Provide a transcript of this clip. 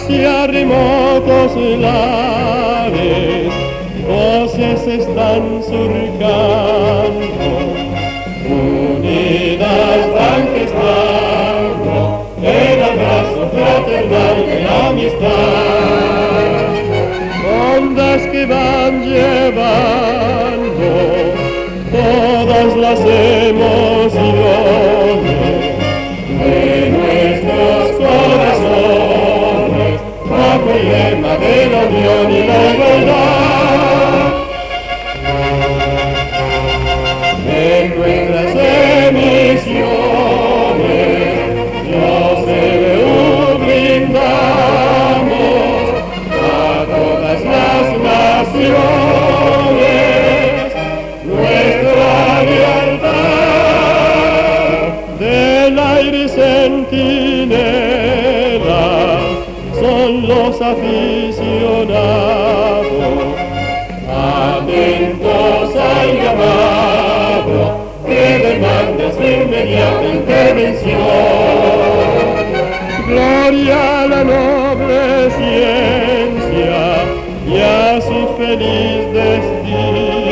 hacia remotos lares, voces están surcando, unidas van gestando el abrazo fraternal de la amistad, ondas que van llevando todas las de la unión y la igualdad. En nuestras emisiones nos brindamos a todas las naciones nuestra lealtad del aire centinela son los aficionados. Atentos al llamado que demanda su inmediata intervención. Gloria a la noble ciencia y a su feliz destino